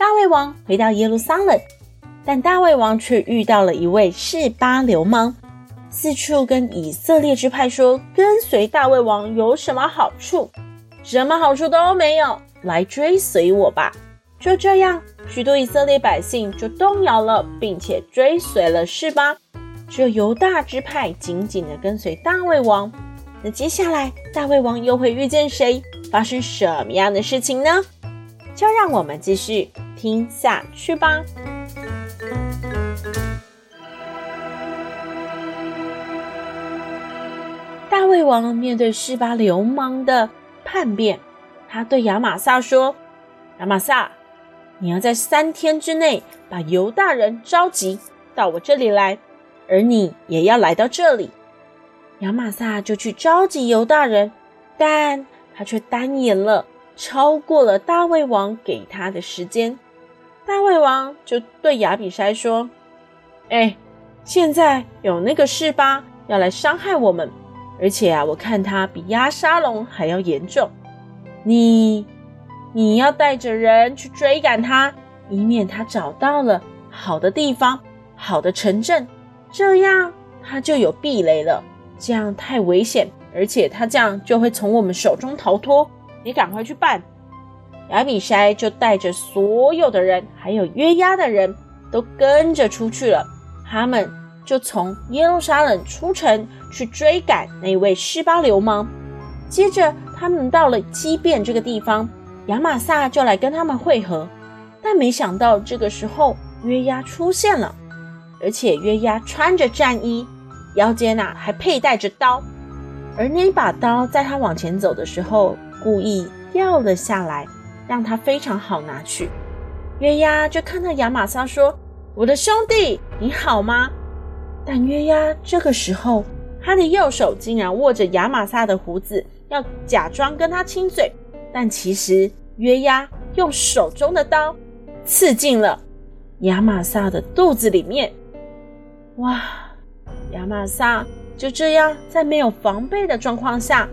大卫王回到耶路撒冷，但大卫王却遇到了一位示巴流氓，四处跟以色列支派说：“跟随大卫王有什么好处？什么好处都没有，来追随我吧！”就这样，许多以色列百姓就动摇了，并且追随了示巴，只有犹大支派紧紧地跟随大卫王。那接下来，大卫王又会遇见谁？发生什么样的事情呢？就让我们继续。听下去吧。大卫王面对示巴流氓的叛变，他对亚玛撒说：“亚玛撒，你要在三天之内把犹大人召集到我这里来，而你也要来到这里。”亚玛撒就去召集犹大人，但他却耽延了，超过了大卫王给他的时间。大胃王就对亚比筛说：“哎，现在有那个示巴要来伤害我们，而且啊，我看他比压沙龙还要严重。你，你要带着人去追赶他，以免他找到了好的地方、好的城镇，这样他就有避雷了。这样太危险，而且他这样就会从我们手中逃脱。你赶快去办。”亚比筛就带着所有的人，还有约押的人都跟着出去了。他们就从耶路撒冷出城去追赶那位示巴流氓。接着，他们到了基遍这个地方，亚玛撒就来跟他们会合。但没想到，这个时候约押出现了，而且约押穿着战衣，腰间呐还佩戴着刀，而那把刀在他往前走的时候故意掉了下来。让他非常好拿去。约押就看到亚玛撒说：“我的兄弟，你好吗？”但约押这个时候，他的右手竟然握着亚玛撒的胡子，要假装跟他亲嘴。但其实约押用手中的刀刺进了亚玛撒的肚子里面。哇！亚玛撒就这样在没有防备的状况下，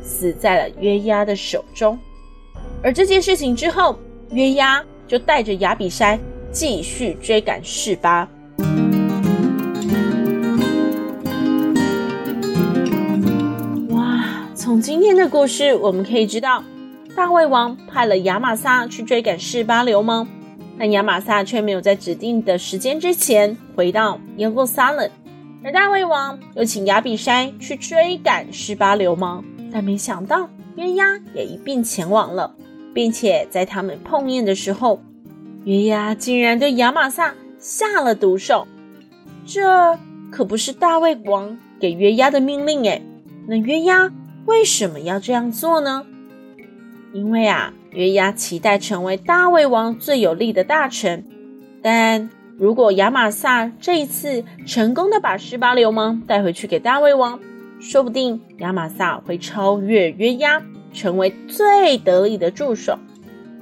死在了约押的手中。而这件事情之后，约押就带着亚比筛继续追赶示巴。哇！从今天的故事我们可以知道，大卫王派了亚玛撒去追赶示巴流氓，但亚玛撒却没有在指定的时间之前回到耶路撒冷。而大卫王又请亚比筛去追赶示巴流氓，但没想到约押也一并前往了。并且在他们碰面的时候，约押竟然对亚玛撒下了毒手，这可不是大卫王给约押的命令诶。那约押为什么要这样做呢？因为啊，约押期待成为大卫王最有力的大臣，但如果亚玛撒这一次成功的把十八流氓带回去给大卫王，说不定亚玛撒会超越约押。成为最得力的助手，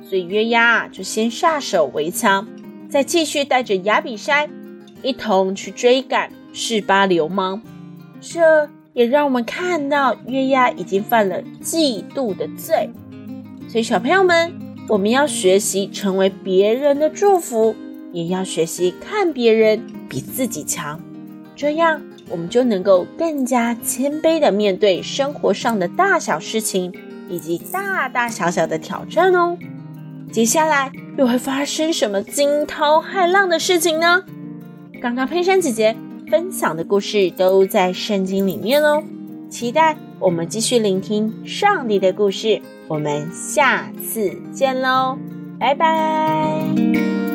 所以约押就先下手为强，再继续带着亚比筛一同去追赶示巴流氓。这也让我们看到约押已经犯了嫉妒的罪。所以小朋友们，我们要学习成为别人的祝福，也要学习看别人比自己强，这样我们就能够更加谦卑地面对生活上的大小事情。以及大大小小的挑战哦，接下来又会发生什么惊涛骇浪的事情呢？刚刚佩珊姐姐分享的故事都在圣经里面哦，期待我们继续聆听上帝的故事，我们下次见喽，拜拜。